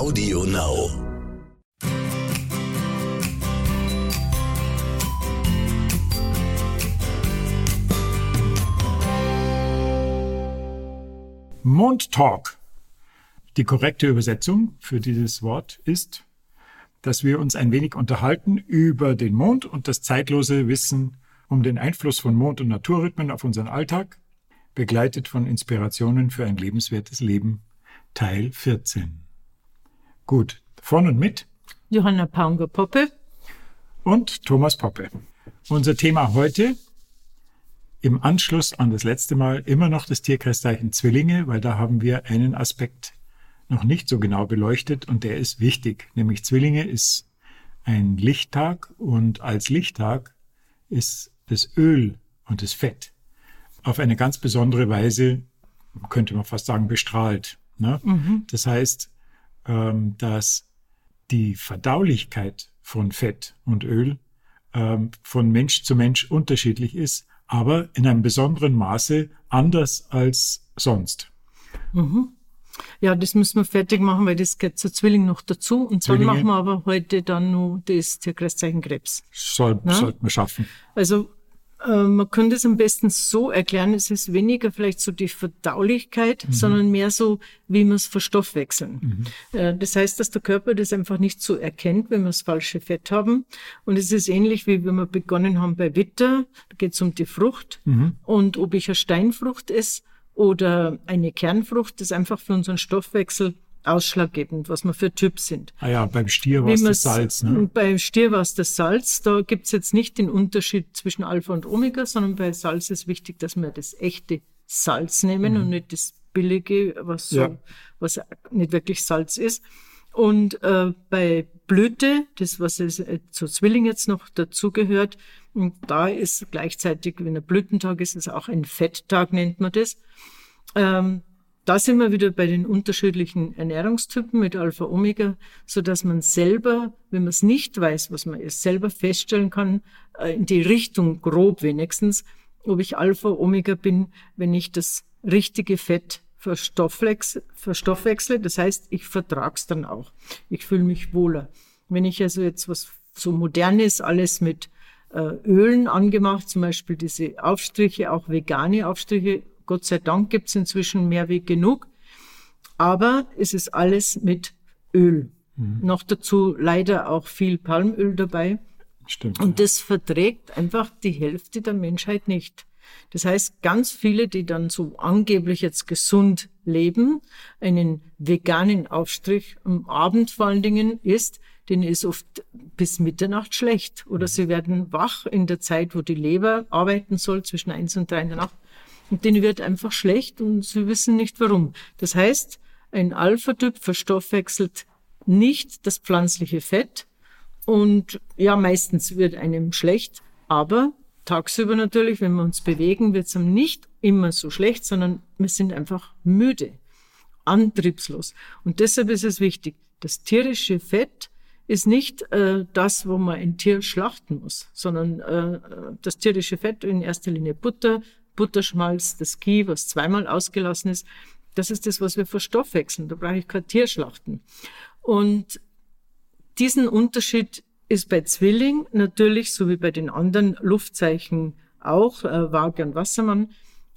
Audio Now. Mondtalk. Die korrekte Übersetzung für dieses Wort ist, dass wir uns ein wenig unterhalten über den Mond und das zeitlose Wissen um den Einfluss von Mond- und Naturrhythmen auf unseren Alltag, begleitet von Inspirationen für ein lebenswertes Leben, Teil 14. Gut, von und mit Johanna Paunger-Poppe und Thomas Poppe. Unser Thema heute im Anschluss an das letzte Mal immer noch das Tierkreiszeichen Zwillinge, weil da haben wir einen Aspekt noch nicht so genau beleuchtet und der ist wichtig. Nämlich Zwillinge ist ein Lichttag und als Lichttag ist das Öl und das Fett auf eine ganz besondere Weise, könnte man fast sagen, bestrahlt. Ne? Mhm. Das heißt, ähm, dass die Verdaulichkeit von Fett und Öl ähm, von Mensch zu Mensch unterschiedlich ist, aber in einem besonderen Maße anders als sonst. Mhm. Ja, das müssen wir fertig machen, weil das gehört zur Zwilling noch dazu. Und dann machen wir aber heute dann nur das Tierkreiszeichen Krebs. Soll? Sollten wir schaffen. Also äh, man könnte es am besten so erklären, es ist weniger vielleicht so die Verdaulichkeit, mhm. sondern mehr so, wie wir es verstoffwechseln. Mhm. Äh, das heißt, dass der Körper das einfach nicht so erkennt, wenn wir das falsche Fett haben. Und es ist ähnlich, wie wenn wir begonnen haben bei Witter, da geht es um die Frucht. Mhm. Und ob ich eine Steinfrucht esse oder eine Kernfrucht, ist einfach für unseren Stoffwechsel ausschlaggebend, was wir für Typ sind. Ah ja, beim Stier war es das Salz. Ne? Beim Stier war es das Salz. Da gibt es jetzt nicht den Unterschied zwischen Alpha und Omega, sondern bei Salz ist wichtig, dass wir das echte Salz nehmen mhm. und nicht das billige, was, so, ja. was nicht wirklich Salz ist. Und äh, bei Blüte, das was es, äh, zu Zwilling jetzt noch dazugehört, da ist gleichzeitig, wenn ein Blütentag ist, ist auch ein Fetttag, nennt man das. Ähm, da sind wir wieder bei den unterschiedlichen Ernährungstypen mit Alpha Omega, so dass man selber, wenn man es nicht weiß, was man ist, selber feststellen kann, äh, in die Richtung grob wenigstens, ob ich Alpha Omega bin, wenn ich das richtige Fett verstoffwechsle. Das heißt, ich vertrag's dann auch. Ich fühle mich wohler. Wenn ich also jetzt was so modernes, alles mit äh, Ölen angemacht, zum Beispiel diese Aufstriche, auch vegane Aufstriche, Gott sei Dank gibt es inzwischen mehr wie genug. Aber es ist alles mit Öl. Mhm. Noch dazu leider auch viel Palmöl dabei. Stimmt. Und das verträgt einfach die Hälfte der Menschheit nicht. Das heißt, ganz viele, die dann so angeblich jetzt gesund leben, einen veganen Aufstrich am Abend vor allen Dingen isst, denen ist oft bis Mitternacht schlecht. Oder mhm. sie werden wach in der Zeit, wo die Leber arbeiten soll, zwischen eins und drei in der Nacht. Und denen wird einfach schlecht und sie wissen nicht warum. Das heißt, ein Alpha-Typ verstoffwechselt nicht das pflanzliche Fett und ja, meistens wird einem schlecht, aber tagsüber natürlich, wenn wir uns bewegen, wird es einem nicht immer so schlecht, sondern wir sind einfach müde, antriebslos. Und deshalb ist es wichtig, das tierische Fett ist nicht äh, das, wo man ein Tier schlachten muss, sondern äh, das tierische Fett in erster Linie Butter, Butterschmalz, das Ghee, was zweimal ausgelassen ist, das ist das, was wir verstoffwechseln. Da brauche ich kein Tierschlachten. Und diesen Unterschied ist bei Zwilling natürlich, so wie bei den anderen Luftzeichen auch, äh, Waage und Wassermann,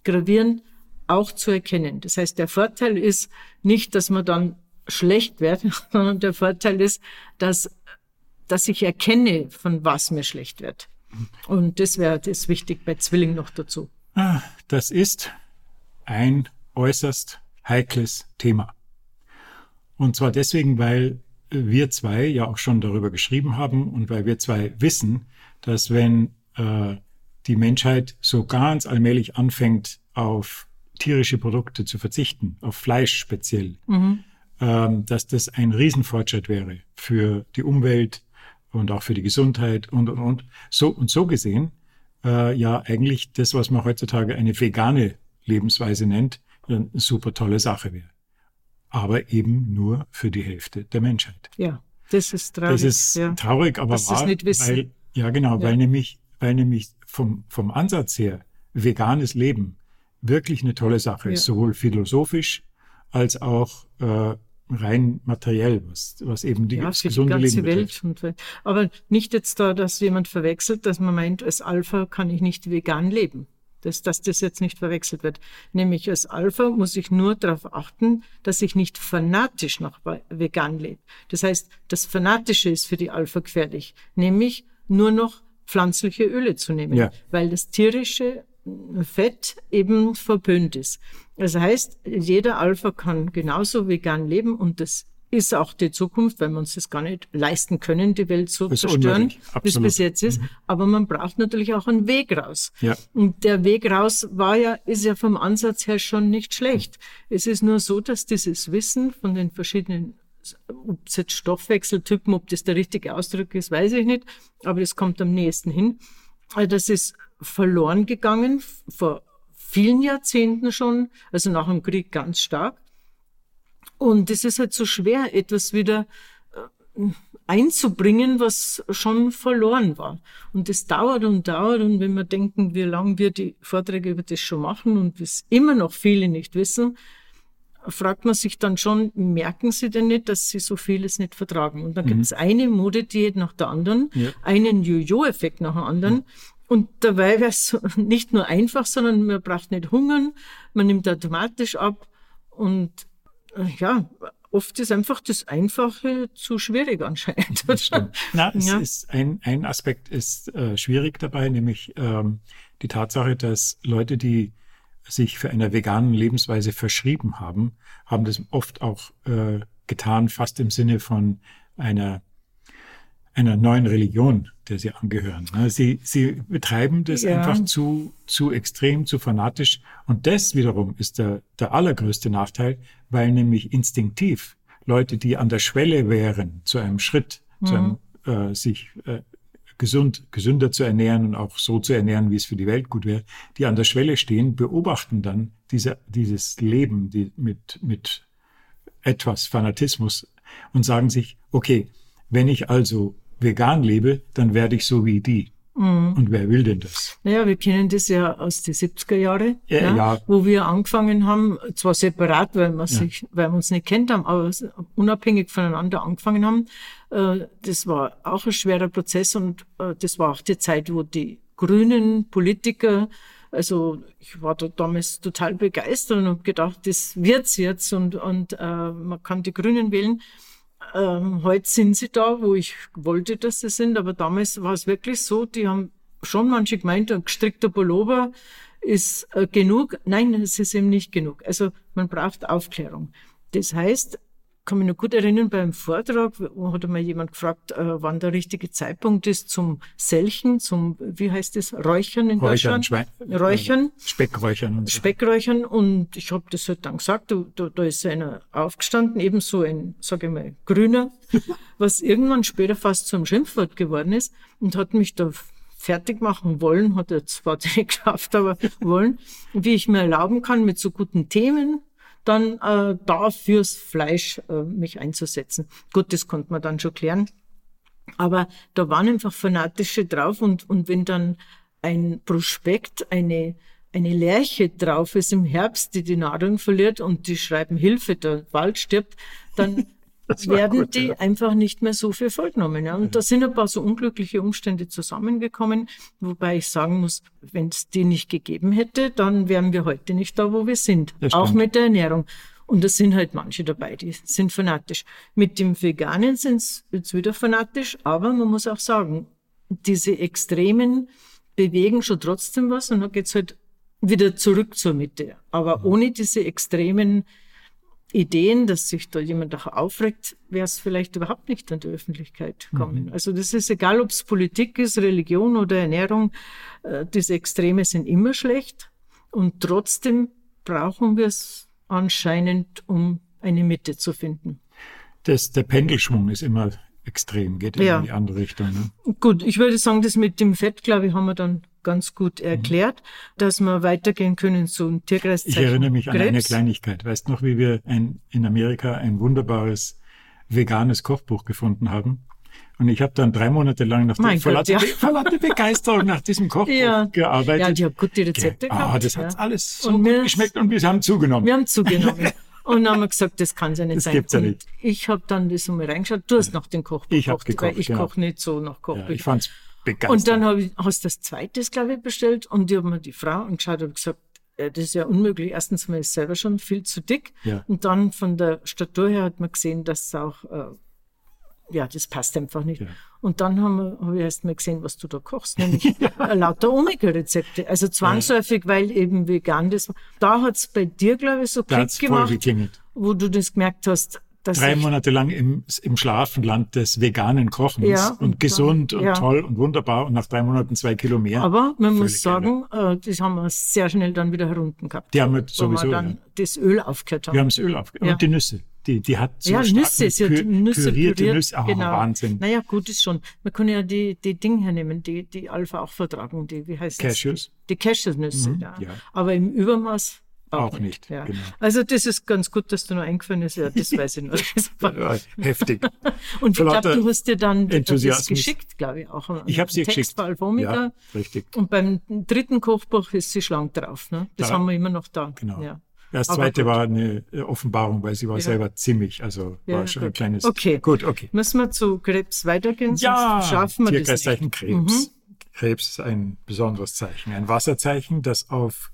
gravierend auch zu erkennen. Das heißt, der Vorteil ist nicht, dass man dann schlecht wird, sondern der Vorteil ist, dass, dass ich erkenne, von was mir schlecht wird. Und das wäre das wichtig bei Zwilling noch dazu. Ah, das ist ein äußerst heikles Thema. Und zwar deswegen, weil wir zwei ja auch schon darüber geschrieben haben und weil wir zwei wissen, dass wenn äh, die Menschheit so ganz allmählich anfängt, auf tierische Produkte zu verzichten, auf Fleisch speziell, mhm. ähm, dass das ein Riesenfortschritt wäre für die Umwelt und auch für die Gesundheit und, und, und. So und so gesehen äh, ja eigentlich das, was man heutzutage eine vegane Lebensweise nennt, eine super tolle Sache wäre. Aber eben nur für die Hälfte der Menschheit. Ja, das ist traurig. Das ist ja. traurig, aber Dass wahr, nicht wissen. weil, ja genau, ja. weil nämlich, weil nämlich vom, vom Ansatz her veganes Leben wirklich eine tolle Sache ja. ist, sowohl philosophisch als auch äh, rein materiell, was, was eben die, ja, das für die gesunde ganze Leben Welt. betrifft. Aber nicht jetzt da, dass jemand verwechselt, dass man meint, als Alpha kann ich nicht vegan leben. Das, dass das jetzt nicht verwechselt wird. Nämlich als Alpha muss ich nur darauf achten, dass ich nicht fanatisch nach vegan lebe. Das heißt, das Fanatische ist für die Alpha gefährlich, nämlich nur noch pflanzliche Öle zu nehmen, Ja. weil das tierische Fett eben verpönt ist. Das heißt, jeder Alpha kann genauso vegan leben und das ist auch die Zukunft, weil wir uns das gar nicht leisten können, die Welt so ist zerstören, wie es bis jetzt ist. Aber man braucht natürlich auch einen Weg raus. Ja. Und der Weg raus war ja, ist ja vom Ansatz her schon nicht schlecht. Es ist nur so, dass dieses Wissen von den verschiedenen, ob es jetzt Stoffwechseltypen, ob das der richtige Ausdruck ist, weiß ich nicht, aber das kommt am nächsten hin. Äh, Das ist verloren gegangen vor vielen Jahrzehnten schon, also nach dem Krieg ganz stark. Und es ist halt so schwer, etwas wieder äh, einzubringen, was schon verloren war. Und das dauert und dauert. Und wenn wir denken, wie lange wir die Vorträge über das schon machen und es immer noch viele nicht wissen, fragt man sich dann schon, merken sie denn nicht, dass sie so vieles nicht vertragen? Und dann gibt es eine Modediät nach der anderen, Ja. einen Jojo-Effekt nach dem anderen. Und dabei wäre es nicht nur einfach, sondern man braucht nicht hungern, man nimmt automatisch ab. Und äh, ja, oft ist einfach das Einfache zu schwierig anscheinend. Na, es Ja. ist ein, ein Aspekt ist äh, schwierig dabei, nämlich ähm, die Tatsache, dass Leute, die sich für eine veganen Lebensweise verschrieben haben, haben das oft auch äh, getan, fast im Sinne von einer einer neuen Religion, der sie angehören. Ne, Sie, sie betreiben das Ja. einfach zu, zu extrem, zu fanatisch. Und das wiederum ist der, der allergrößte Nachteil, weil nämlich instinktiv Leute, die an der Schwelle wären zu einem Schritt, zu einem, äh, sich äh, gesund, gesünder zu ernähren und auch so zu ernähren, wie es für die Welt gut wäre, die an der Schwelle stehen, beobachten dann diese, dieses Leben die, mit, mit etwas Fanatismus und sagen sich, okay, wenn ich also vegan lebe, dann werde ich so wie die. Und wer will denn das? Naja, wir kennen das ja aus den 70er Jahre, Ja, ja. wo wir angefangen haben, zwar separat, weil wir, sich, weil wir uns nicht kennt haben, aber unabhängig voneinander angefangen haben. Äh, Das war auch ein schwerer Prozess und äh, das war auch die Zeit, wo die grünen Politiker, also ich war da damals total begeistert und habe gedacht, das wird's jetzt und, und äh, man kann die Grünen wählen. Ähm, heute sind sie da, wo ich wollte, dass sie sind, aber damals war es wirklich so, die haben schon manche gemeint, ein gestrickter Pullover ist äh, genug. Nein, es ist eben nicht genug. Also man braucht Aufklärung. Das heißt, kann mich noch gut erinnern, beim Vortrag hat einmal jemand gefragt, äh, wann der richtige Zeitpunkt ist zum Selchen, zum, wie heißt es, Räuchern in Räuchern, Deutschland? Schwein, Räuchern. Speckräuchern und so. Speckräuchern und ich habe das halt dann gesagt, da, da, da ist einer aufgestanden, ebenso ein, sage ich mal, grüner, was irgendwann später fast zum Schimpfwort geworden ist und hat mich da fertig machen wollen, hat er zwar nicht geschafft, aber wollen, wie ich mir erlauben kann, mit so guten Themen dann äh, da fürs Fleisch äh, mich einzusetzen. Gut, das konnte man dann schon klären. Aber da waren einfach Fanatische drauf und, und wenn dann ein Prospekt, eine, eine Lerche drauf ist im Herbst, die die Nahrung verliert und die schreiben Hilfe, der Wald stirbt, dann werden gut, die ja. einfach nicht mehr so viel vollgenommen. Ja. Und da sind ein paar so unglückliche Umstände zusammengekommen, wobei ich sagen muss, wenn es die nicht gegeben hätte, dann wären wir heute nicht da, wo wir sind. Das Auch stimmt. mit der Ernährung. Und da sind halt manche dabei, die sind fanatisch. Mit dem Veganen sind es jetzt wieder fanatisch, aber man muss auch sagen, diese Extremen bewegen schon trotzdem was und dann geht's halt wieder zurück zur Mitte. Aber ohne diese extremen Ideen, dass sich da jemand auch aufregt, wäre es vielleicht überhaupt nicht an die Öffentlichkeit kommen. Also das ist egal, ob es Politik ist, Religion oder Ernährung, äh, diese Extreme sind immer schlecht und trotzdem brauchen wir es anscheinend, um eine Mitte zu finden. Das, der Pendelschwung ist immer extrem, geht Ja. in die andere Richtung. Ne? Gut, ich würde sagen, das mit dem Fett, glaube ich, haben wir dann ganz gut erklärt, dass wir weitergehen können zu einem Ich Tierkreiszeichen erinnere mich an eine. Kleinigkeit. Weißt noch, wie wir ein, in Amerika ein wunderbares veganes Kochbuch gefunden haben? Und ich habe dann drei Monate lang nach vor, Gott, ja. Begeisterung nach diesem Kochbuch Ja. gearbeitet. Ja, die haben gute Rezepte Ah, gehabt. das hat ja. alles so Und gut geschmeckt und wir haben zugenommen. Wir haben zugenommen. Und dann haben wir gesagt, das kann ja nicht Das sein. gibt's ja Und nicht. Ich habe dann das einmal reingeschaut. Du hast nach dem Kochbuch Ich hab gekocht, weil gekocht, ich genau. koche nicht so nach Kochbuch. Ja, ich fand's und begeisternd. dann habe ich, hast du das zweites, glaube ich, bestellt und ich habe mir die Frau angeschaut und gesagt, äh, das ist ja unmöglich. Erstens mal ist es selber schon viel zu dick. Ja. Und dann von der Statur her hat man gesehen, dass es auch, äh, ja, das passt einfach nicht. Ja. Und dann haben wir, habe ich erst mal gesehen, was du da kochst, nämlich äh, lauter Omega-Rezepte. Also zwangsläufig, weil eben vegan das war. Da hat es bei dir, glaube ich, so Klick gemacht, wo du das gemerkt hast, Drei Monate lang im, im Schlafenland des veganen Kochens Ja, und, und gesund dann- und ja. toll und wunderbar und nach drei Monaten zwei Kilo mehr. aber man muss sagen, äh, das haben wir sehr schnell dann wieder herunten gehabt. Die haben wir sowieso, wir dann ja. das Öl aufgehört haben. Wir haben das Öl auf Ja. und die Nüsse. Die, die hat so ja, stark Nüsse, sie hat Nüsse pürierte püriert. Nüsse. Ah, genau. Wahnsinn. Naja, gut ist schon. Man kann ja die, die Dinge hernehmen, die, die Alpha auch vertragen, die, wie heißt Cashews? das? Die Cashewnüsse, ja. ja. Aber im Übermaß auch, Auch nicht, Ja. genau. Also das ist ganz gut, dass du noch eingefallen ist. Ja, das weiß ich noch. Ja, heftig. Und ich glaube, du hast dir dann das geschickt, glaube ich, auch. Ich habe sie Text geschickt. bei Alvomica. Ja, richtig. Und beim dritten Kochbuch ist sie schlank drauf. Ne? Das Da- haben wir immer noch da. Genau. Ja. Das zweite war eine Offenbarung, weil sie war selber ziemlich, also Ja, war schon ein gut. kleines. Okay. Gut, okay. Müssen wir zu Krebs weitergehen? Ja, schaffen wir das nicht. Krebs. Krebs ist ein besonderes Zeichen, ein Wasserzeichen, das auf,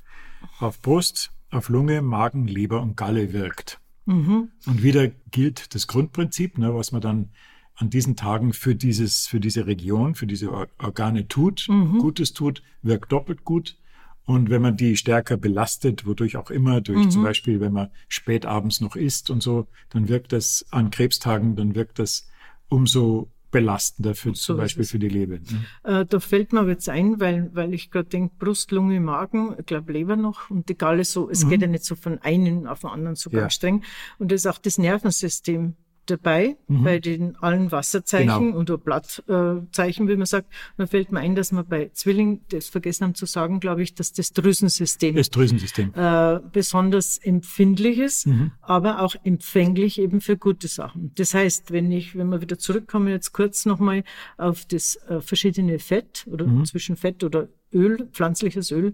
auf Brust, auf Lunge, Magen, Leber und Galle wirkt. Mhm. Und wieder gilt das Grundprinzip, ne, was man dann an diesen Tagen für dieses, für diese Region, für diese Or- Organe tut, Mhm. Gutes tut, wirkt doppelt gut. Und wenn man die stärker belastet, wodurch auch immer, durch Mhm. zum Beispiel, wenn man spät abends noch isst und so, dann wirkt das an Krebstagen, dann wirkt das umso belastender für So zum Beispiel für die Leber. Ne? Äh, da fällt mir jetzt ein, weil, weil ich gerade denke, Brust, Lunge, Magen, ich glaube Leber noch und die Galle so, es geht ja nicht so von einem auf den anderen so Mhm. Ja. ganz streng. Und da ist auch das Nervensystem dabei bei den allen Wasserzeichen Mhm. Genau. oder Blattzeichen, wie man sagt. Und da fällt mir ein, dass wir bei Zwilling, das vergessen haben zu sagen, glaube ich, dass das Drüsensystem Das Drüsensystem. äh, besonders empfindlich ist, Mhm. aber auch empfänglich eben für gute Sachen. Das heißt, wenn ich, wenn wir wieder zurückkommen, jetzt kurz nochmal auf das äh, verschiedene Fett oder Mhm. zwischen Fett oder Öl, pflanzliches Öl,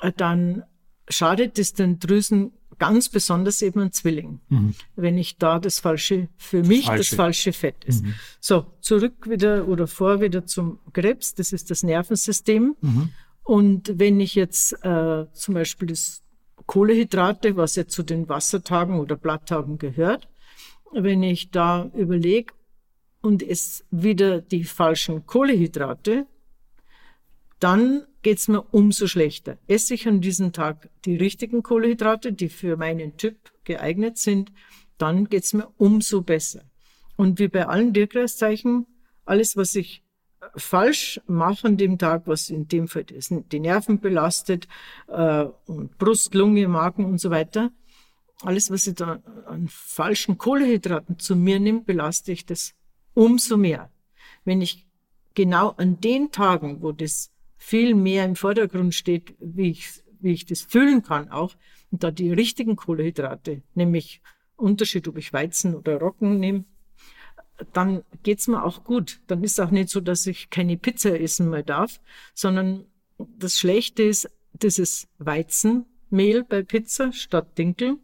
äh, dann schadet es den Drüsen ganz besonders eben ein Zwilling, wenn ich da das falsche, für mich das Mhm. Falsche. Mhm. falsche Fett ist. So, zurück wieder oder vor wieder zum Krebs, das ist das Nervensystem. Mhm. Und wenn ich jetzt äh, zum Beispiel das Kohlehydrate, was ja zu den Wassertagen oder Blatttagen gehört, wenn ich da überlege und es wieder die falschen Kohlehydrate, dann geht's mir umso schlechter. Esse ich an diesem Tag die richtigen Kohlehydrate, die für meinen Typ geeignet sind, dann geht's mir umso besser. Und wie bei allen Tierkreiszeichen, alles, was ich falsch mache an dem Tag, was in dem Fall die Nerven belastet, äh, und Brust, Lunge, Magen und so weiter, alles, was ich da an falschen Kohlehydraten zu mir nehme, belaste ich das umso mehr. Wenn ich genau an den Tagen, wo das viel mehr im Vordergrund steht, wie ich, wie ich das fühlen kann auch, und da die richtigen Kohlehydrate, nämlich Unterschied, ob ich Weizen oder Roggen nehme, dann geht's mir auch gut. Dann ist auch nicht so, dass ich keine Pizza essen mehr darf, sondern das Schlechte ist dieses Weizenmehl bei Pizza statt Dinkel.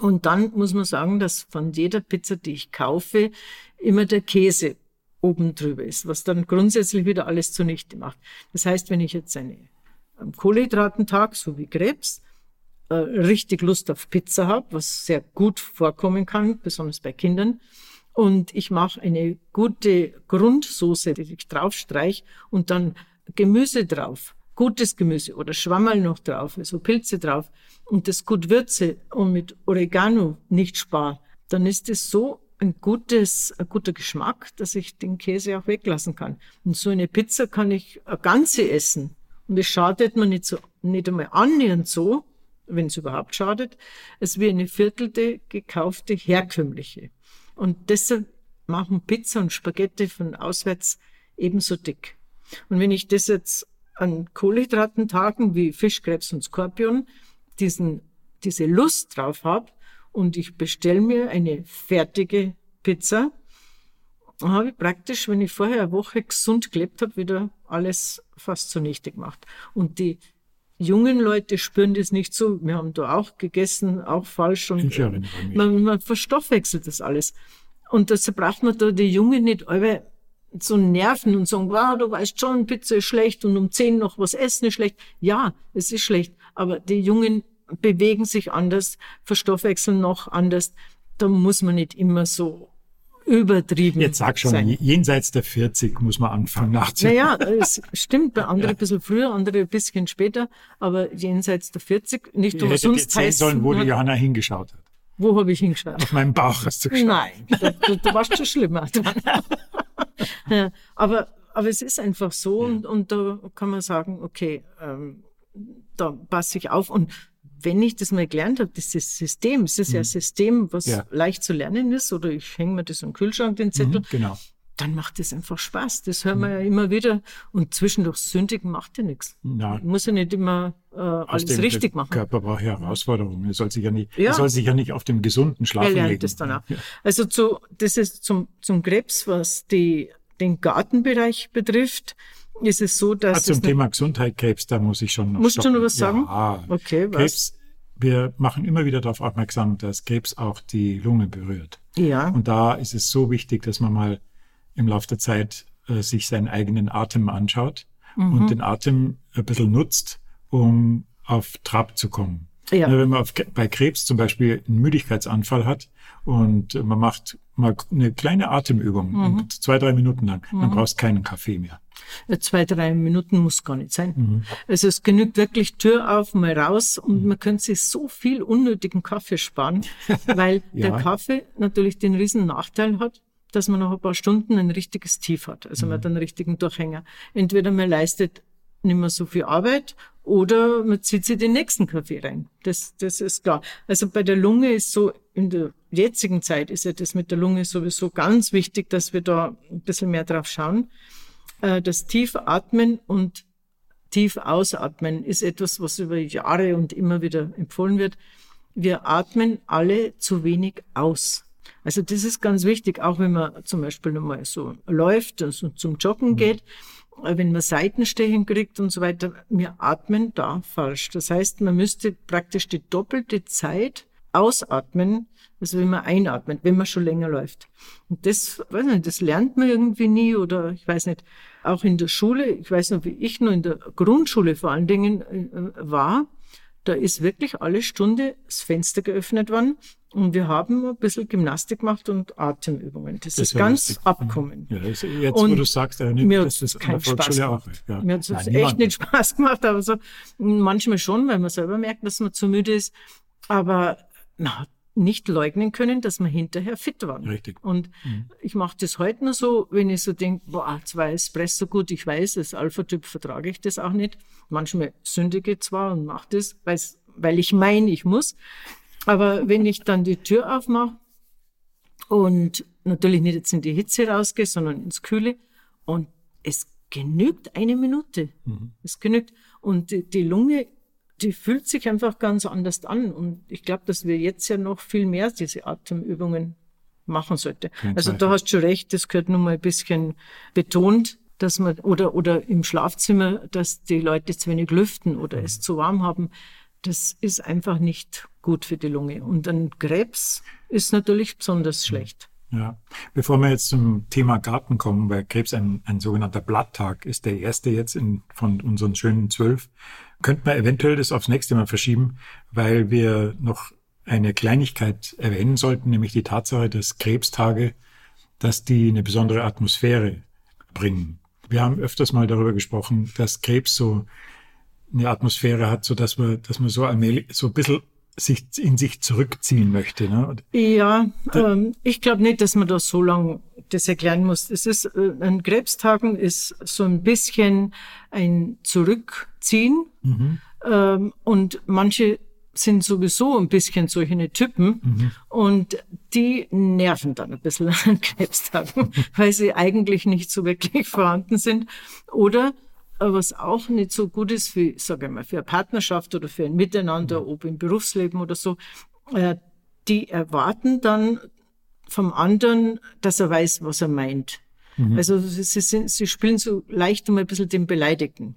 Und dann muss man sagen, dass von jeder Pizza, die ich kaufe, immer der Käse oben drüber ist, was dann grundsätzlich wieder alles zunichte macht. Das heißt, wenn ich jetzt eine am Kohlenhydratentag, so wie Krebs, äh, richtig Lust auf Pizza habe, was sehr gut vorkommen kann, besonders bei Kindern, und ich mache eine gute Grundsoße, die ich draufstreich und dann Gemüse drauf, gutes Gemüse oder Schwammerl noch drauf, also Pilze drauf und das gut würze und mit Oregano nicht spar, dann ist es so ein gutes, ein guter Geschmack, dass ich den Käse auch weglassen kann. Und so eine Pizza kann ich eine ganze essen. Und es schadet mir nicht so, nicht einmal annähernd so, wenn es überhaupt schadet, als wie eine viertelte gekaufte herkömmliche. Und deshalb machen Pizza und Spaghetti von auswärts ebenso dick. Und wenn ich das jetzt an Kohlenhydratentagen wie Fisch, Krebs und Skorpion diesen, diese Lust drauf habe und ich bestelle mir eine fertige Pizza, dann habe ich praktisch, wenn ich vorher eine Woche gesund gelebt habe, wieder alles fast zunichte gemacht. Und die jungen Leute spüren das nicht so. Wir haben da auch gegessen, auch falsch und man, man verstoffwechselt das alles. Und deshalb braucht man da die Jungen nicht alle so nerven und sagen, wow, du weißt schon, Pizza ist schlecht und um zehn noch was essen ist schlecht. Ja, es ist schlecht, aber die Jungen bewegen sich anders, verstoffwechseln noch anders. Da muss man nicht immer so übertrieben Jetzt sag schon, sein. jenseits der 40 muss man anfangen nachzudenken. Naja, es stimmt, bei anderen ja. ein bisschen früher, andere ein bisschen später, aber jenseits der 40, nicht umsonst heißt... sollen, wo die Johanna hingeschaut hat. Wo habe ich hingeschaut? Auf meinem Bauch hast du geschaut. Nein, da, da, da warst du schon schlimmer. ja, aber, aber es ist einfach so ja. und, und da kann man sagen, okay, ähm, da passe ich auf und wenn ich das mal gelernt habe, dieses System, es ist ja ein mhm. System, was ja. leicht zu lernen ist, oder ich hänge mir das im Kühlschrank, den Zettel, mhm, genau. dann macht es einfach Spaß. Das hören wir mhm. ja immer wieder. Und zwischendurch sündigen macht ja nichts. Ja. Muss ja nicht immer äh, alles dem, richtig machen. Der Körper braucht ja Herausforderungen. Er soll sich ja nicht, ja. Soll sich ja nicht auf dem gesunden Schlafen er legen. Das dann auch. Ja. Also zu, das ist zum, zum Krebs, was die, den Gartenbereich betrifft ist es so, dass. Ah, zum Thema Gesundheit, Krebs, da muss ich schon noch. Musst stoppen. du noch was sagen? Ja, okay, was? Krebs, wir machen immer wieder darauf aufmerksam, dass Krebs auch die Lunge berührt. Ja. Und da ist es so wichtig, dass man mal im Laufe der Zeit äh, sich seinen eigenen Atem anschaut mhm. und den Atem ein bisschen nutzt, um auf Trab zu kommen. Ja. Wenn man auf, bei Krebs zum Beispiel einen Müdigkeitsanfall hat und man macht mal eine kleine Atemübung, mhm. zwei, drei Minuten lang, mhm. dann brauchst keinen Kaffee mehr. Zwei, drei Minuten muss gar nicht sein. Mhm. Also es genügt wirklich Tür auf, mal raus und mhm. man könnte sich so viel unnötigen Kaffee sparen, weil ja. der Kaffee natürlich den riesen Nachteil hat, dass man nach ein paar Stunden ein richtiges Tief hat. Also man hat mhm. einen richtigen Durchhänger. Entweder man leistet nicht mehr so viel Arbeit oder man zieht sich den nächsten Kaffee rein. Das, das ist klar. Also bei der Lunge ist so, in der jetzigen Zeit ist ja das mit der Lunge sowieso ganz wichtig, dass wir da ein bisschen mehr drauf schauen. Äh, das tiefe Atmen und tief ausatmen ist etwas, was über Jahre und immer wieder empfohlen wird. Wir atmen alle zu wenig aus. Also das ist ganz wichtig, auch wenn man zum Beispiel nochmal so läuft, also zum Joggen mhm. geht. Mhm wenn man Seitenstechen kriegt und so weiter, wir atmen da falsch. Das heißt, man müsste praktisch die doppelte Zeit ausatmen, als wenn man einatmet, wenn man schon länger läuft. Und das, weiß nicht, das lernt man irgendwie nie oder ich weiß nicht, auch in der Schule, ich weiß noch, wie ich nur in der Grundschule vor allen Dingen äh, war, da ist wirklich alle Stunde das Fenster geöffnet worden und wir haben ein bisschen Gymnastik gemacht und Atemübungen. Das, das ist ganz lustig. abkommen. Ja, jetzt, und wo du sagst, ja, nicht, mir das ist kein Spaß auch. Ja. Mir hat es echt niemand. nicht Spaß gemacht, aber so manchmal schon, weil man selber merkt, dass man zu müde ist. Aber hat nicht leugnen können, dass man hinterher fit war. Richtig. Und mhm. ich mache das heute nur so, wenn ich so denke, boah, zwei Espresso gut, ich weiß, als Alpha-Typ vertrage ich das auch nicht. Manchmal sündige zwar und mache das, weil ich meine, ich muss. Aber wenn ich dann die Tür aufmache und natürlich nicht jetzt in die Hitze rausgehe, sondern ins Kühle und es genügt eine Minute. Mhm. Es genügt. Und die, die Lunge die fühlt sich einfach ganz anders an. Und ich glaube, dass wir jetzt ja noch viel mehr diese Atemübungen machen sollten. Also da hast du schon recht, das gehört nun mal ein bisschen betont, dass man, oder, oder im Schlafzimmer, dass die Leute zu wenig lüften oder mhm. es zu warm haben. Das ist einfach nicht gut für die Lunge. Und ein Krebs ist natürlich besonders schlecht. Ja, bevor wir jetzt zum Thema Garten kommen, weil Krebs ein, ein sogenannter Blatttag ist, der erste jetzt in, von unseren schönen zwölf, könnte man eventuell das aufs nächste Mal verschieben, weil wir noch eine Kleinigkeit erwähnen sollten, nämlich die Tatsache, dass Krebstage, dass die eine besondere Atmosphäre bringen. Wir haben öfters mal darüber gesprochen, dass Krebs so eine Atmosphäre hat, so dass man, dass man so allmählich, so ein bisschen sich in sich zurückziehen möchte. Ne? Ja, ähm, ich glaube nicht, dass man da so lange das erklären muss. Es ist äh, ein Krebstagen ist so ein bisschen ein Zurückziehen mhm. ähm, und manche sind sowieso ein bisschen solche Typen mhm. und die nerven dann ein bisschen an Krebstagen, weil sie eigentlich nicht so wirklich vorhanden sind oder was auch nicht so gut ist für, sage ich mal, für eine Partnerschaft oder für ein Miteinander, mhm. ob im Berufsleben oder so, äh, die erwarten dann vom anderen, dass er weiß, was er meint. Mhm. Also sie, sind, sie spielen so leicht um ein bisschen den Beleidigten.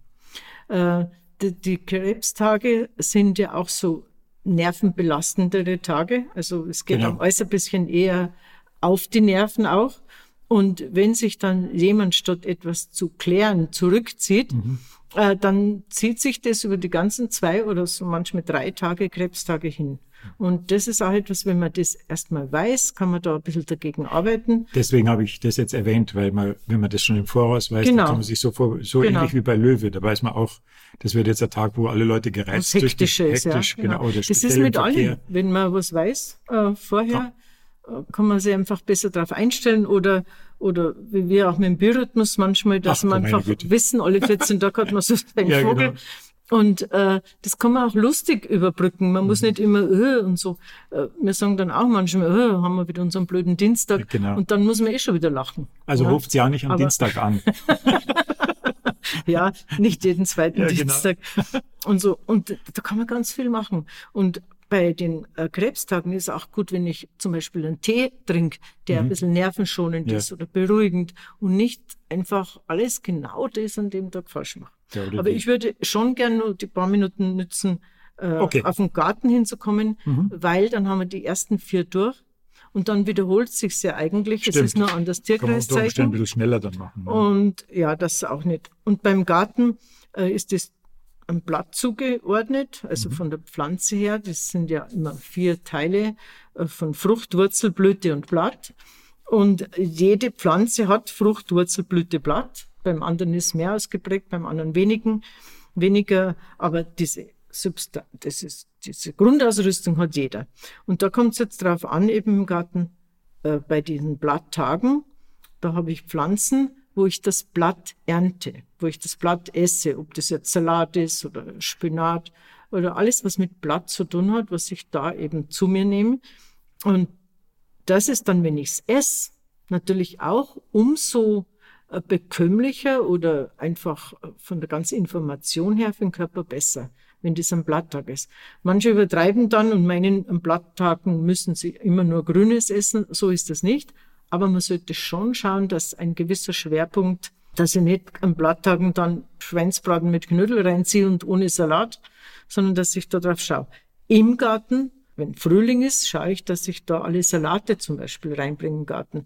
Äh, die, die Krebstage sind ja auch so nervenbelastendere Tage. Also es geht genau. alles ein bisschen eher auf die Nerven auch. Und wenn sich dann jemand statt etwas zu klären zurückzieht, mhm. äh, dann zieht sich das über die ganzen zwei oder so manchmal drei Tage Krebstage hin. Und das ist auch etwas, wenn man das erstmal weiß, kann man da ein bisschen dagegen arbeiten. Deswegen habe ich das jetzt erwähnt, weil man, wenn man das schon im Voraus weiß, genau. dann kann man sich so vor, so genau. ähnlich wie bei Löwe, da weiß man auch, das wird jetzt ein Tag, wo alle Leute gereizt durch die, hektisch, ja, genau. genau. das ist mit allen, wenn man was weiß äh, vorher. Ja kann man sich einfach besser darauf einstellen oder, oder wie wir auch mit dem Biorhythmus manchmal, dass Ach, man einfach wissen, alle 14 Tage hat man so einen ja, Vogel. Genau. Und äh, das kann man auch lustig überbrücken. Man mhm. muss nicht immer äh, und so. Äh, wir sagen dann auch manchmal, äh, haben wir wieder unseren blöden Dienstag. Genau. Und dann muss man eh schon wieder lachen. Also ja? ruft sie auch nicht am Aber Dienstag an. ja, nicht jeden zweiten ja, genau. Dienstag. Und so. Und da kann man ganz viel machen. Und bei den äh, Krebstagen ist es auch gut, wenn ich zum Beispiel einen Tee trinke, der mhm. ein bisschen nervenschonend ja. ist oder beruhigend und nicht einfach alles genau das an dem Tag falsch mache. Ja, Aber ich würde schon gerne nur die paar Minuten nützen, äh, okay. auf den Garten hinzukommen, mhm. weil dann haben wir die ersten vier durch. Und dann wiederholt sich ja eigentlich. Stimmt. Es ist nur an das Tierkreiszeichen. Kann man ein bisschen schneller dann machen. Ne? Und ja, das auch nicht. Und beim Garten äh, ist das ein Blatt zugeordnet, also mhm. von der Pflanze her. Das sind ja immer vier Teile äh, von Frucht, Wurzel, Blüte und Blatt. Und jede Pflanze hat Frucht, Wurzel, Blüte, Blatt. Beim anderen ist mehr ausgeprägt, beim anderen wenigen, weniger. Aber diese Substanz, das ist, diese Grundausrüstung hat jeder. Und da kommt es jetzt drauf an, eben im Garten, äh, bei diesen Blatttagen, da habe ich Pflanzen, wo ich das Blatt ernte, wo ich das Blatt esse, ob das jetzt Salat ist oder Spinat oder alles, was mit Blatt zu tun hat, was ich da eben zu mir nehme. Und das ist dann, wenn ich es esse, natürlich auch umso äh, bekömmlicher oder einfach äh, von der ganzen Information her für den Körper besser, wenn das am Blatttag ist. Manche übertreiben dann und meinen, am Blatttagen müssen sie immer nur Grünes essen. So ist das nicht. Aber man sollte schon schauen, dass ein gewisser Schwerpunkt, dass ich nicht am Blatttagen dann Schweinsbraten mit Knödel reinziehe und ohne Salat, sondern dass ich da drauf schaue. Im Garten, wenn Frühling ist, schaue ich, dass ich da alle Salate zum Beispiel reinbringe im Garten.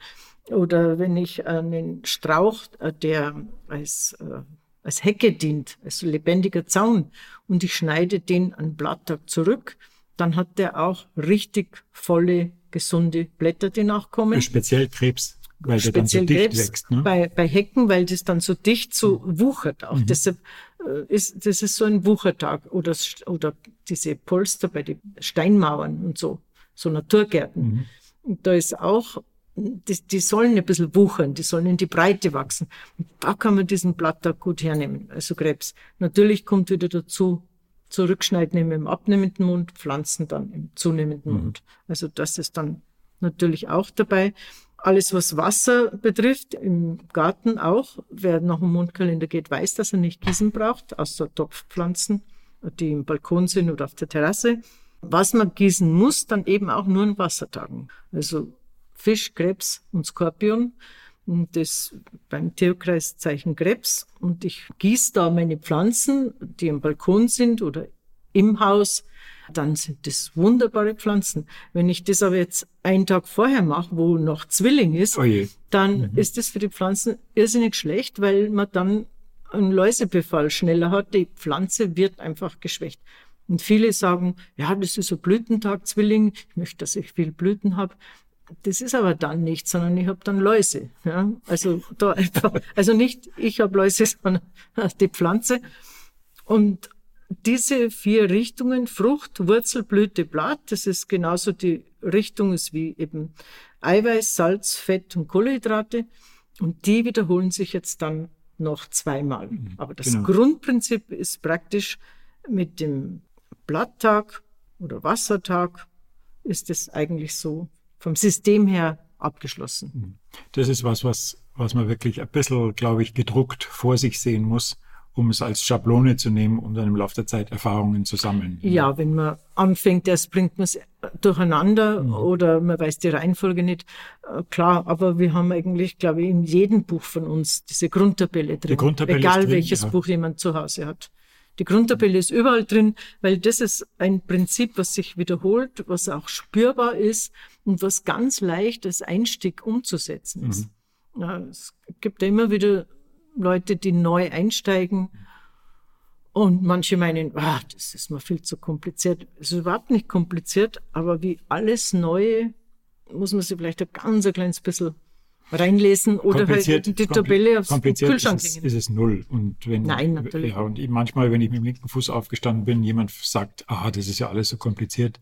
Oder wenn ich einen Strauch, äh, der als, äh, als Hecke dient, als lebendiger Zaun, und ich schneide den an Blatttag zurück, dann hat der auch richtig volle gesunde Blätter, die nachkommen. Speziell Krebs, weil der dann so dicht Krebs wächst. Ne? Bei, bei Hecken, weil das dann so dicht so mhm. wuchert auch. Mhm. Deshalb äh, ist das ist so ein Wuchertag oder, oder diese Polster bei den Steinmauern und so, so Naturgärten. Mhm. Und da ist auch, die, die sollen ein bisschen wuchern, die sollen in die Breite wachsen. Und da kann man diesen Blatttag gut hernehmen, also Krebs. Natürlich kommt wieder dazu, zurückschneiden im abnehmenden Mund, pflanzen dann im zunehmenden mhm. Mund. Also das ist dann natürlich auch dabei. Alles, was Wasser betrifft, im Garten auch, wer nach dem Mundkalender geht, weiß, dass er nicht Gießen braucht, außer Topfpflanzen, die im Balkon sind oder auf der Terrasse. Was man gießen muss, dann eben auch nur in Wassertagen. Also Fisch, Krebs und Skorpion das beim Tierkreiszeichen Krebs und ich gieße da meine Pflanzen, die im Balkon sind oder im Haus, dann sind das wunderbare Pflanzen. Wenn ich das aber jetzt einen Tag vorher mache, wo noch Zwilling ist, oh dann mhm. ist das für die Pflanzen irrsinnig schlecht, weil man dann einen Läusebefall schneller hat. Die Pflanze wird einfach geschwächt. Und viele sagen, ja, das ist ein Blütentag, Zwilling, ich möchte, dass ich viel Blüten habe. Das ist aber dann nicht, sondern ich habe dann Läuse. Ja? Also da einfach, also nicht ich habe Läuse, sondern die Pflanze. Und diese vier Richtungen, Frucht, Wurzel, Blüte, Blatt, das ist genauso die Richtung ist wie eben Eiweiß, Salz, Fett und Kohlenhydrate. Und die wiederholen sich jetzt dann noch zweimal. Mhm, aber das genau. Grundprinzip ist praktisch mit dem Blatttag oder Wassertag ist es eigentlich so vom System her abgeschlossen. Mhm. Das ist was, was, was man wirklich ein bisschen, glaube ich, gedruckt vor sich sehen muss, um es als Schablone zu nehmen, um dann im Laufe der Zeit Erfahrungen zu sammeln. Ja, wenn man anfängt, erst bringt man es durcheinander mhm. oder man weiß die Reihenfolge nicht. Äh, klar, aber wir haben eigentlich, glaube ich, in jedem Buch von uns diese Grundtabelle drin. Die Grundtabelle Egal drin, welches ja. Buch jemand zu Hause hat. Die Grundtabelle ist überall drin, weil das ist ein Prinzip, was sich wiederholt, was auch spürbar ist und was ganz leicht als Einstieg umzusetzen ist. Mhm. Ja, es gibt ja immer wieder Leute, die neu einsteigen und manche meinen, ah, das ist mir viel zu kompliziert. Es ist überhaupt nicht kompliziert, aber wie alles Neue muss man sich vielleicht ein ganz ein kleines bisschen reinlesen oder halt die Tabelle aufs Kühlschrank ist es, ist es null. Und wenn, Nein, natürlich. Ja, und manchmal, wenn ich mit dem linken Fuß aufgestanden bin, jemand sagt, ah, das ist ja alles so kompliziert,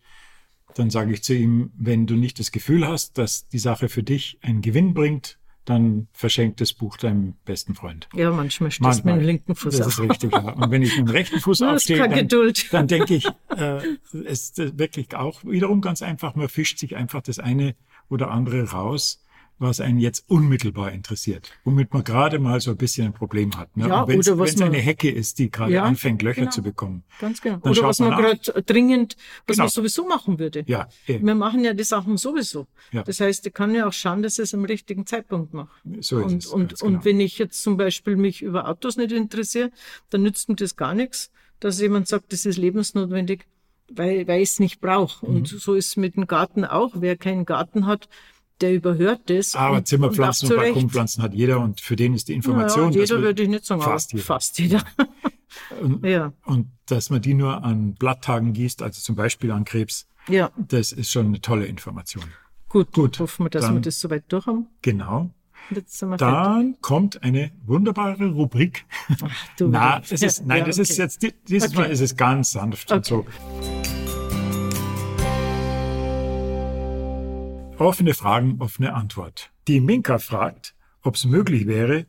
dann sage ich zu ihm, wenn du nicht das Gefühl hast, dass die Sache für dich einen Gewinn bringt, dann verschenkt das Buch deinem besten Freund. Ja, manchmal stehst du mit dem linken Fuß Das auf. ist richtig, ja. Und wenn ich mit dem rechten Fuß aufstehe, dann, dann denke ich, äh, es ist wirklich auch wiederum ganz einfach, man fischt sich einfach das eine oder andere raus, was einen jetzt unmittelbar interessiert, womit man gerade mal so ein bisschen ein Problem hat. Ne? Ja, wenn es eine Hecke ist, die gerade ja, anfängt, Löcher genau, zu bekommen. Ganz genau. Oder was man, man gerade dringend, was genau. man sowieso machen würde. Ja, eh. Wir machen ja die Sachen sowieso. Ja. Das heißt, ich kann ja auch schauen, dass ich es am richtigen Zeitpunkt mache. So ist und, es. Und, genau. und wenn ich jetzt zum Beispiel mich über Autos nicht interessiere, dann nützt mir das gar nichts, dass jemand sagt, das ist lebensnotwendig, weil, weil ich es nicht brauche. Mhm. Und so ist es mit dem Garten auch. Wer keinen Garten hat, der überhört das. Aber und, Zimmerpflanzen und, und Balkonpflanzen hat jeder und für den ist die Information. Ja, jeder würde ich nicht sagen, fast jeder. Fast jeder. und, ja. und dass man die nur an Blatttagen gießt, also zum Beispiel an Krebs, ja. das ist schon eine tolle Information. Gut, gut. Hoffen wir, dass dann, wir das soweit durch haben. Genau. Dann fertig. kommt eine wunderbare Rubrik. Ach, Na, es ist, nein, ja, das okay. ist jetzt, dieses okay. Mal ist es ganz sanft okay. und so. Offene Fragen, offene Antwort. Die Minka fragt, ob es möglich wäre,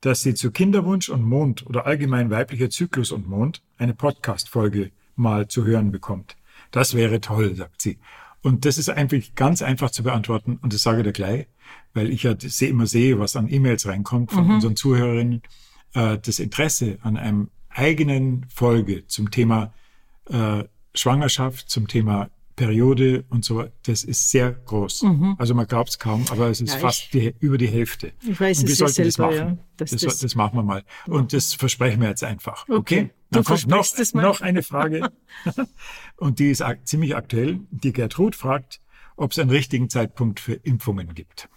dass sie zu Kinderwunsch und Mond oder allgemein weiblicher Zyklus und Mond eine Podcast-Folge mal zu hören bekommt. Das wäre toll, sagt sie. Und das ist eigentlich ganz einfach zu beantworten und das sage ich dir gleich, weil ich ja immer sehe, was an E-Mails reinkommt von mhm. unseren Zuhörerinnen. Äh, das Interesse an einem eigenen Folge zum Thema äh, Schwangerschaft, zum Thema Periode und so, das ist sehr groß. Mhm. Also man glaubt es kaum, aber es ist ja, fast die, über die Hälfte. Ich weiß und wir es sollten das machen. Ja, das, das, das, machen wir mal. Und das versprechen wir jetzt einfach. Okay. okay. Dann kommt noch, noch eine Frage. und die ist ziemlich aktuell. Die Gertrud fragt, ob es einen richtigen Zeitpunkt für Impfungen gibt.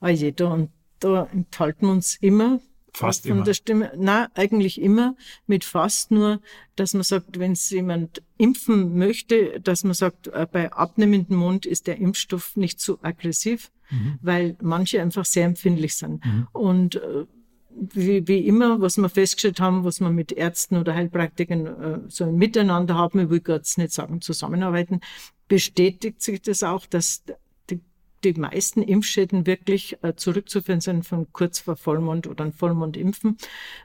Ah je, da, und da enthalten wir uns immer Fast von immer. der Stimme. Na, eigentlich immer mit fast nur, dass man sagt, wenn es jemand impfen möchte, dass man sagt, äh, bei abnehmendem Mund ist der Impfstoff nicht so aggressiv, mhm. weil manche einfach sehr empfindlich sind. Mhm. Und äh, wie, wie immer, was wir festgestellt haben, was wir mit Ärzten oder Heilpraktikern äh, so ein Miteinander haben, ich will jetzt nicht sagen zusammenarbeiten, bestätigt sich das auch, dass die meisten Impfschäden wirklich äh, zurückzuführen sind von kurz vor Vollmond oder ein Vollmondimpfen.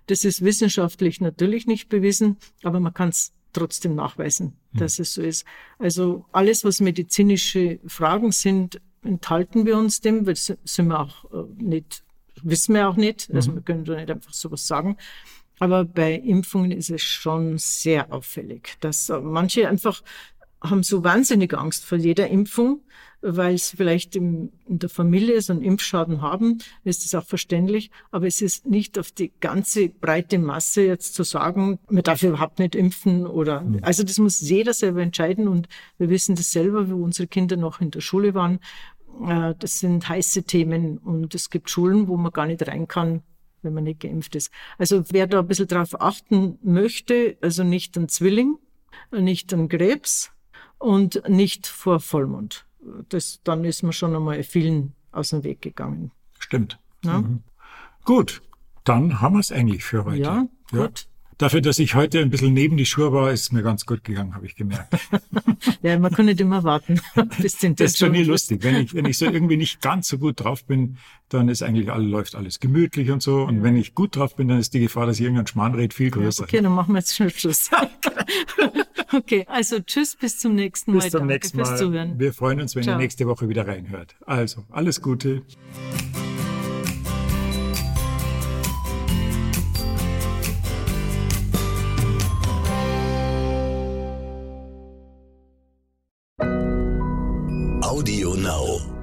Das ist wissenschaftlich natürlich nicht bewiesen, aber man kann es trotzdem nachweisen, mhm. dass es so ist. Also alles, was medizinische Fragen sind, enthalten wir uns dem, weil sind wir auch äh, nicht, wissen wir auch nicht. Also mhm. wir können da nicht einfach sowas sagen. Aber bei Impfungen ist es schon sehr auffällig, dass äh, manche einfach haben so wahnsinnig Angst vor jeder Impfung, weil sie vielleicht in der Familie so einen Impfschaden haben, ist das auch verständlich. Aber es ist nicht auf die ganze breite Masse jetzt zu sagen, man darf überhaupt nicht impfen oder, mhm. also das muss jeder selber entscheiden und wir wissen das selber, wo unsere Kinder noch in der Schule waren. Äh, das sind heiße Themen und es gibt Schulen, wo man gar nicht rein kann, wenn man nicht geimpft ist. Also wer da ein bisschen drauf achten möchte, also nicht an Zwilling, nicht an Krebs, und nicht vor Vollmond. Das, dann ist man schon einmal vielen aus dem Weg gegangen. Stimmt. Ja? Mhm. Gut, dann haben wir es eigentlich für heute. Ja, gut. Dafür, dass ich heute ein bisschen neben die Schuhe war, ist mir ganz gut gegangen, habe ich gemerkt. ja, man kann nicht immer warten. bis den das ist schon nie lustig. Wenn ich, wenn ich so irgendwie nicht ganz so gut drauf bin, dann ist eigentlich alles, läuft alles gemütlich und so. Und ja. wenn ich gut drauf bin, dann ist die Gefahr, dass ich irgendein Schmarrn rede, viel größer. Ja, okay, dann machen wir jetzt schnell Schluss. okay, also tschüss, bis zum nächsten Mal. Bis zum Danke nächsten Mal. Zuhören. Wir freuen uns, wenn Ciao. ihr nächste Woche wieder reinhört. Also, alles Gute. Audio Now.